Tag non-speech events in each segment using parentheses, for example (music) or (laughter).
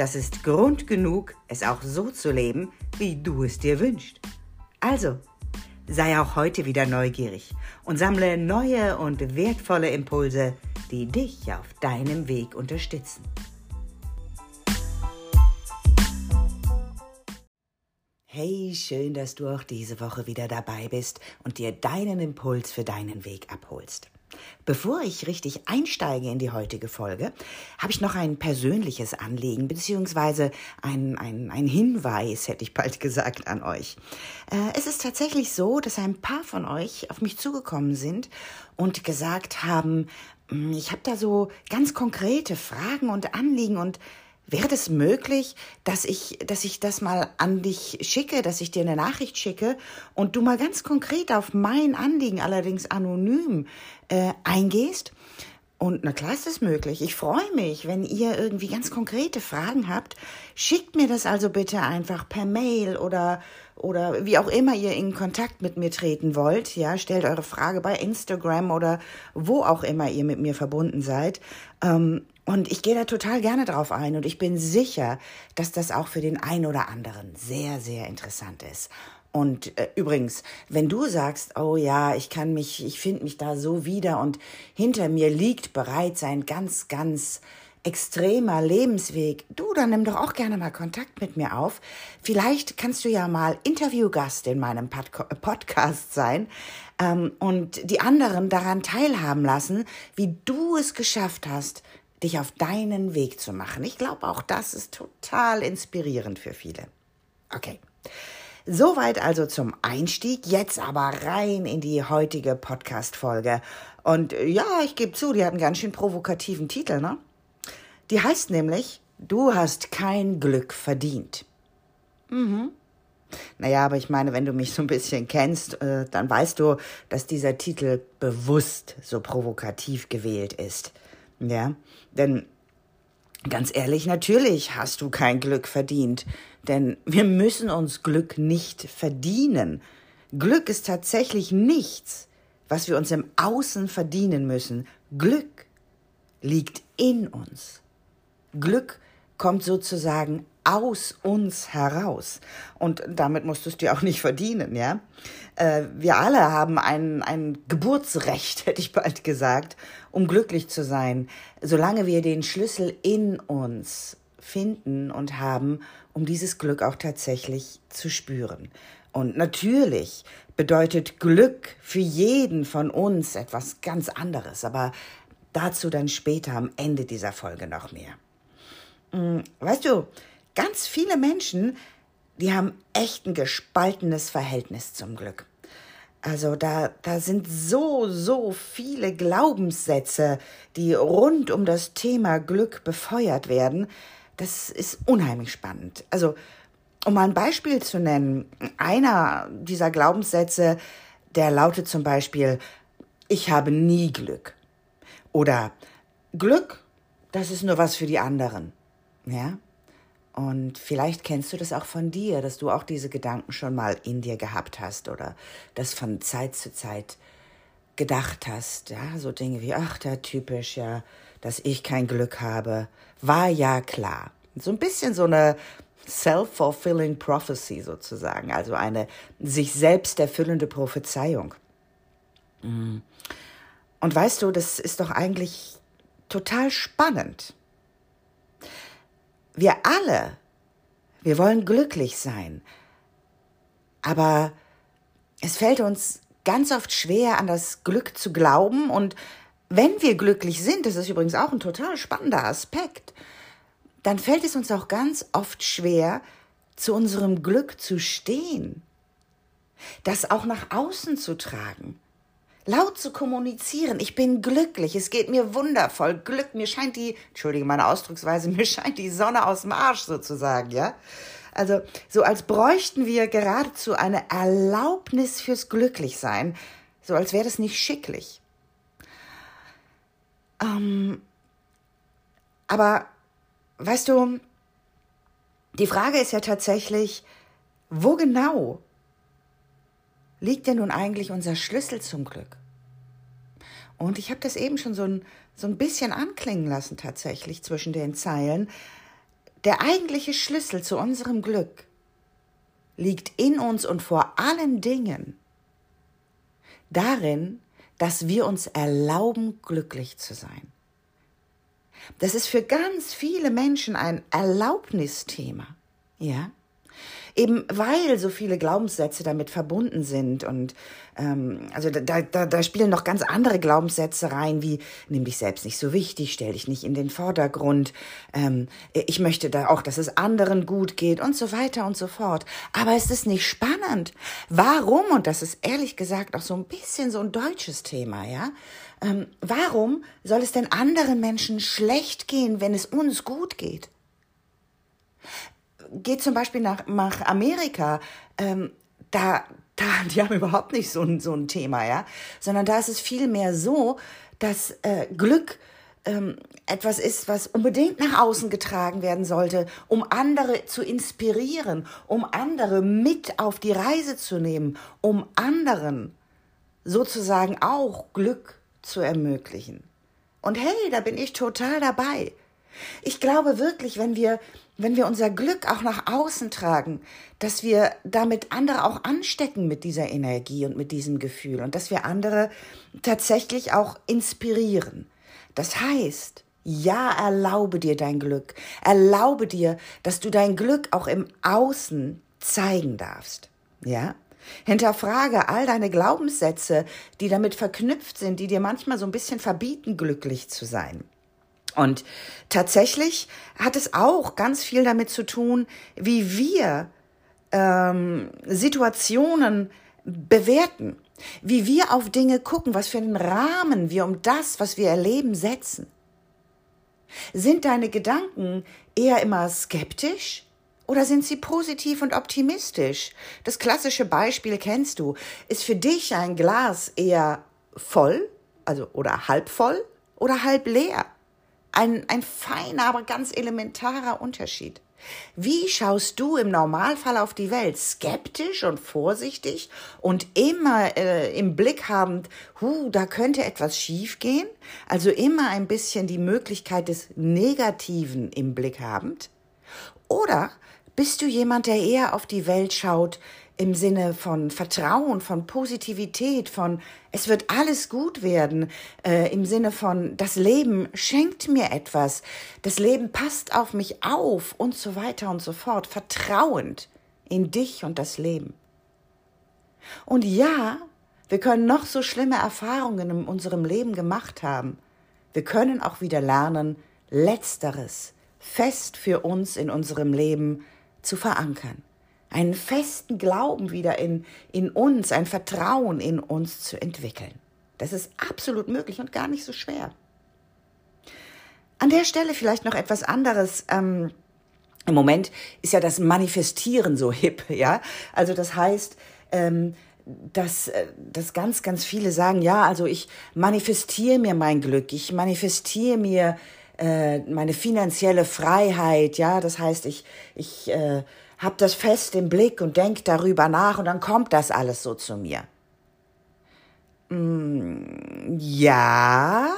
das ist Grund genug, es auch so zu leben, wie du es dir wünschst. Also, sei auch heute wieder neugierig und sammle neue und wertvolle Impulse, die dich auf deinem Weg unterstützen. Hey, schön, dass du auch diese Woche wieder dabei bist und dir deinen Impuls für deinen Weg abholst. Bevor ich richtig einsteige in die heutige Folge, habe ich noch ein persönliches Anliegen beziehungsweise ein, ein, ein Hinweis, hätte ich bald gesagt, an euch. Äh, es ist tatsächlich so, dass ein paar von euch auf mich zugekommen sind und gesagt haben, hm, ich habe da so ganz konkrete Fragen und Anliegen und Wäre das möglich, dass ich, dass ich das mal an dich schicke, dass ich dir eine Nachricht schicke und du mal ganz konkret auf mein Anliegen, allerdings anonym, äh, eingehst? Und na klar ist es möglich. Ich freue mich, wenn ihr irgendwie ganz konkrete Fragen habt. Schickt mir das also bitte einfach per Mail oder, oder wie auch immer ihr in Kontakt mit mir treten wollt. Ja, stellt eure Frage bei Instagram oder wo auch immer ihr mit mir verbunden seid. Ähm, und ich gehe da total gerne drauf ein und ich bin sicher, dass das auch für den einen oder anderen sehr, sehr interessant ist. Und äh, übrigens, wenn du sagst, oh ja, ich kann mich, ich finde mich da so wieder und hinter mir liegt bereits ein ganz, ganz extremer Lebensweg, du, dann nimm doch auch gerne mal Kontakt mit mir auf. Vielleicht kannst du ja mal Interviewgast in meinem Pod Podcast sein ähm, und die anderen daran teilhaben lassen, wie du es geschafft hast, dich auf deinen Weg zu machen. Ich glaube, auch das ist total inspirierend für viele. Okay. Soweit also zum Einstieg, jetzt aber rein in die heutige Podcast-Folge. Und äh, ja, ich gebe zu, die hat einen ganz schön provokativen Titel, ne? Die heißt nämlich, du hast kein Glück verdient. Mhm. Naja, aber ich meine, wenn du mich so ein bisschen kennst, äh, dann weißt du, dass dieser Titel bewusst so provokativ gewählt ist. Ja, denn ganz ehrlich, natürlich hast du kein Glück verdient, denn wir müssen uns Glück nicht verdienen. Glück ist tatsächlich nichts, was wir uns im Außen verdienen müssen. Glück liegt in uns. Glück kommt sozusagen aus uns heraus. Und damit musst du es dir auch nicht verdienen, ja. Äh, wir alle haben ein, ein Geburtsrecht, (laughs) hätte ich bald gesagt, um glücklich zu sein, solange wir den Schlüssel in uns finden und haben, um dieses Glück auch tatsächlich zu spüren. Und natürlich bedeutet Glück für jeden von uns etwas ganz anderes, aber dazu dann später am Ende dieser Folge noch mehr. Hm, weißt du, ganz viele Menschen, die haben echt ein gespaltenes Verhältnis zum Glück. Also da, da sind so, so viele Glaubenssätze, die rund um das Thema Glück befeuert werden. Das ist unheimlich spannend. Also, um mal ein Beispiel zu nennen, einer dieser Glaubenssätze, der lautet zum Beispiel, ich habe nie Glück. Oder Glück, das ist nur was für die anderen. Ja? Und vielleicht kennst du das auch von dir, dass du auch diese Gedanken schon mal in dir gehabt hast oder das von Zeit zu Zeit gedacht hast. Ja, so Dinge wie, ach, da typisch, ja, dass ich kein Glück habe, war ja klar. So ein bisschen so eine self-fulfilling prophecy sozusagen, also eine sich selbst erfüllende Prophezeiung. Mm. Und weißt du, das ist doch eigentlich total spannend. Wir alle, wir wollen glücklich sein. Aber es fällt uns ganz oft schwer, an das Glück zu glauben. Und wenn wir glücklich sind, das ist übrigens auch ein total spannender Aspekt, dann fällt es uns auch ganz oft schwer, zu unserem Glück zu stehen. Das auch nach außen zu tragen. Laut zu kommunizieren. Ich bin glücklich, es geht mir wundervoll. Glück, mir scheint die, entschuldige meine Ausdrucksweise, (laughs) mir scheint die Sonne aus dem Arsch sozusagen, ja. Also so als bräuchten wir geradezu eine Erlaubnis fürs Glücklichsein, so als wäre das nicht schicklich. Ähm, aber weißt du, die Frage ist ja tatsächlich, wo genau liegt denn nun eigentlich unser Schlüssel zum Glück? Und ich habe das eben schon so ein, so ein bisschen anklingen lassen tatsächlich zwischen den Zeilen. Der eigentliche Schlüssel zu unserem Glück liegt in uns und vor allen Dingen darin, dass wir uns erlauben, glücklich zu sein. Das ist für ganz viele Menschen ein Erlaubnisthema. Ja? Eben weil so viele Glaubenssätze damit verbunden sind. Und ähm, also da, da, da spielen noch ganz andere Glaubenssätze rein, wie nimm dich selbst nicht so wichtig, stell dich nicht in den Vordergrund, ähm, ich möchte da auch, dass es anderen gut geht und so weiter und so fort. Aber es ist nicht spannend. Warum? Und das ist ehrlich gesagt auch so ein bisschen so ein deutsches Thema, ja. Ähm, warum soll es denn anderen Menschen schlecht gehen, wenn es uns gut geht? Geht zum Beispiel nach, nach Amerika, ähm, da, da, die haben überhaupt nicht so ein, so ein Thema, ja, sondern da ist es vielmehr so, dass äh, Glück ähm, etwas ist, was unbedingt nach außen getragen werden sollte, um andere zu inspirieren, um andere mit auf die Reise zu nehmen, um anderen sozusagen auch Glück zu ermöglichen. Und hey, da bin ich total dabei. Ich glaube wirklich, wenn wir wenn wir unser Glück auch nach außen tragen, dass wir damit andere auch anstecken mit dieser Energie und mit diesem Gefühl und dass wir andere tatsächlich auch inspirieren. Das heißt, ja, erlaube dir dein Glück. Erlaube dir, dass du dein Glück auch im Außen zeigen darfst. Ja? Hinterfrage all deine Glaubenssätze, die damit verknüpft sind, die dir manchmal so ein bisschen verbieten, glücklich zu sein. Und tatsächlich hat es auch ganz viel damit zu tun, wie wir ähm, Situationen bewerten, wie wir auf Dinge gucken, was für einen Rahmen wir um das, was wir erleben, setzen. Sind deine Gedanken eher immer skeptisch oder sind sie positiv und optimistisch? Das klassische Beispiel kennst du. Ist für dich ein Glas eher voll, also oder halb voll oder halb leer? Ein, ein feiner, aber ganz elementarer Unterschied. Wie schaust du im Normalfall auf die Welt? Skeptisch und vorsichtig und immer äh, im Blick habend, hu, da könnte etwas schiefgehen? Also immer ein bisschen die Möglichkeit des Negativen im Blick habend? Oder bist du jemand, der eher auf die Welt schaut im Sinne von Vertrauen, von Positivität, von es wird alles gut werden, äh, im Sinne von das Leben schenkt mir etwas, das Leben passt auf mich auf und so weiter und so fort, vertrauend in dich und das Leben. Und ja, wir können noch so schlimme Erfahrungen in unserem Leben gemacht haben. Wir können auch wieder lernen, letzteres fest für uns in unserem Leben zu verankern einen festen Glauben wieder in, in uns, ein Vertrauen in uns zu entwickeln. Das ist absolut möglich und gar nicht so schwer. An der Stelle vielleicht noch etwas anderes. Ähm, Im Moment ist ja das Manifestieren so hip, ja. Also das heißt, ähm, dass, äh, dass ganz, ganz viele sagen, ja, also ich manifestiere mir mein Glück, ich manifestiere mir äh, meine finanzielle Freiheit, ja. Das heißt, ich, ich äh, hab das fest im Blick und denk darüber nach und dann kommt das alles so zu mir. Mm, ja,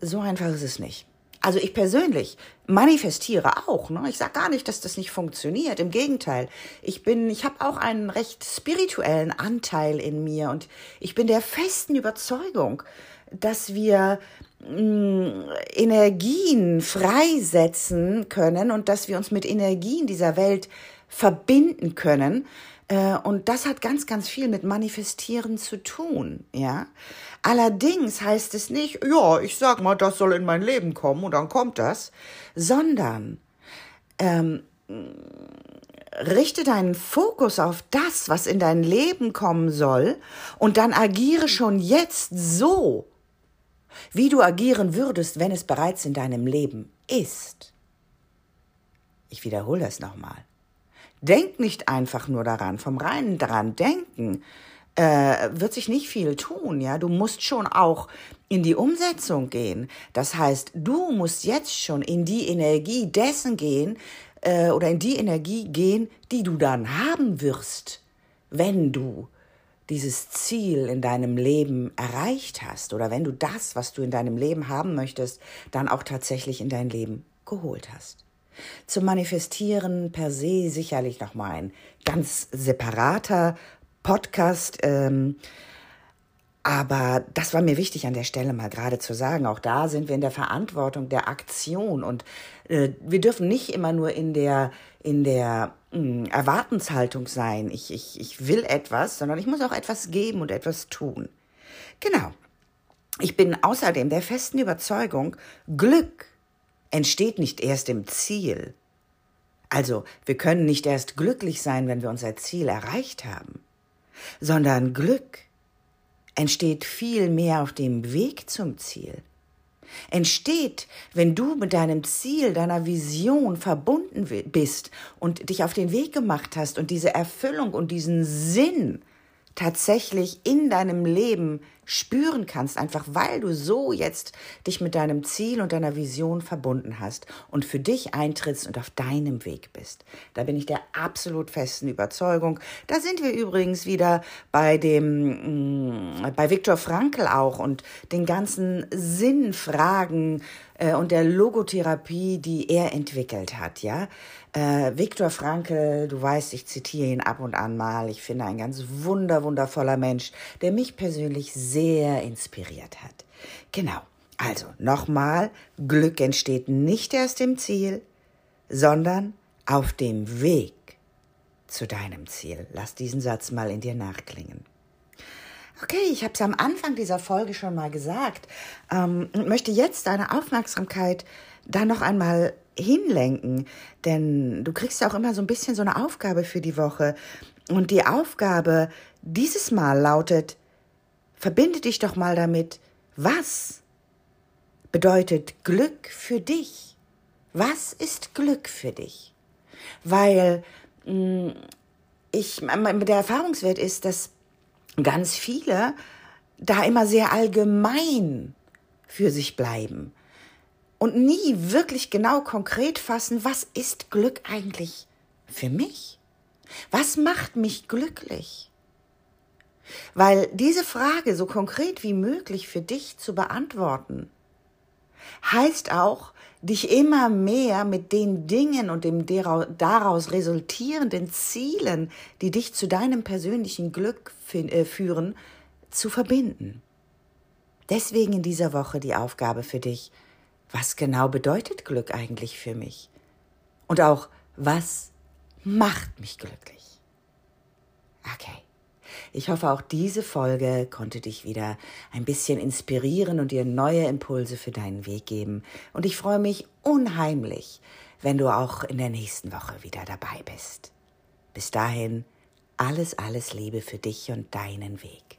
so einfach ist es nicht. Also ich persönlich manifestiere auch. Ne? Ich sage gar nicht, dass das nicht funktioniert. Im Gegenteil, ich bin, ich habe auch einen recht spirituellen Anteil in mir und ich bin der festen Überzeugung, dass wir mh, mm, Energien freisetzen können und dass wir uns mit Energien dieser Welt verbinden können. Äh, und das hat ganz, ganz viel mit Manifestieren zu tun, ja. Allerdings heißt es nicht, ja, ich sag mal, das soll in mein Leben kommen und dann kommt das, sondern ähm, richte deinen Fokus auf das, was in dein Leben kommen soll, und dann agiere schon jetzt so, wie du agieren würdest, wenn es bereits in deinem Leben ist. Ich wiederhole das nochmal. Denk nicht einfach nur daran, vom reinen daran denken äh, wird sich nicht viel tun, ja. Du musst schon auch in die Umsetzung gehen. Das heißt, du musst jetzt schon in die Energie dessen gehen äh, oder in die Energie gehen, die du dann haben wirst, wenn du dieses Ziel in deinem Leben erreicht hast oder wenn du das, was du in deinem Leben haben möchtest, dann auch tatsächlich in dein Leben geholt hast. Zum Manifestieren per se sicherlich nochmal ein ganz separater Podcast. Ähm, aber das war mir wichtig an der Stelle mal gerade zu sagen. Auch da sind wir in der Verantwortung der Aktion und äh, wir dürfen nicht immer nur in der in der mh, hm, Erwartenshaltung sein. Ich, ich, ich will etwas, sondern ich muss auch etwas geben und etwas tun. Genau. Ich bin außerdem der festen Überzeugung, Glück entsteht nicht erst im Ziel. Also, wir können nicht erst glücklich sein, wenn wir unser Ziel erreicht haben, sondern Glück entsteht viel mehr auf dem Weg zum Ziel. Entsteht, wenn du mit deinem Ziel, deiner Vision verbunden bist und dich auf den Weg gemacht hast und diese Erfüllung und diesen Sinn tatsächlich in deinem Leben spüren kannst, einfach weil du so jetzt dich mit deinem Ziel und deiner Vision verbunden hast und für dich eintrittst und auf deinem Weg bist. Da bin ich der absolut festen Überzeugung. Da sind wir übrigens wieder bei dem, mm, bei Viktor Frankl auch und den ganzen Sinnfragen äh, und der Logotherapie, die er entwickelt hat, ja. Äh, Viktor Frankl, du weißt, ich zitiere ihn ab und an mal. Ich finde ein ganz wunder, wundervoller Mensch, der mich persönlich sehr inspiriert hat. Genau. Also nochmal, Glück entsteht nicht erst im Ziel, sondern auf dem Weg zu deinem Ziel. Lass diesen Satz mal in dir nachklingen. Okay, ich habe es am Anfang dieser Folge schon mal gesagt ähm, und möchte jetzt deine Aufmerksamkeit da noch einmal hinlenken, denn du kriegst ja auch immer so ein bisschen so eine Aufgabe für die Woche und die Aufgabe dieses Mal lautet, verbinde dich doch mal damit, was bedeutet Glück für dich? Was ist Glück für dich? Weil mh, mm, ich, der Erfahrungswert ist, dass ganz viele da immer sehr allgemein für sich bleiben und nie wirklich genau konkret fassen, was ist Glück eigentlich für mich? Was macht mich glücklich? Weil diese Frage so konkret wie möglich für dich zu beantworten, heißt auch, dich immer mehr mit den Dingen und dem daraus resultierenden Zielen, die dich zu deinem persönlichen Glück äh, führen, zu verbinden. Deswegen in dieser Woche die Aufgabe für dich, was genau bedeutet Glück eigentlich für mich? Und auch, was macht mich glücklich? Okay. Ich hoffe, auch diese Folge konnte dich wieder ein bisschen inspirieren und dir neue Impulse für deinen Weg geben. Und ich freue mich unheimlich, wenn du auch in der nächsten Woche wieder dabei bist. Bis dahin, alles, alles Liebe für dich und deinen Weg.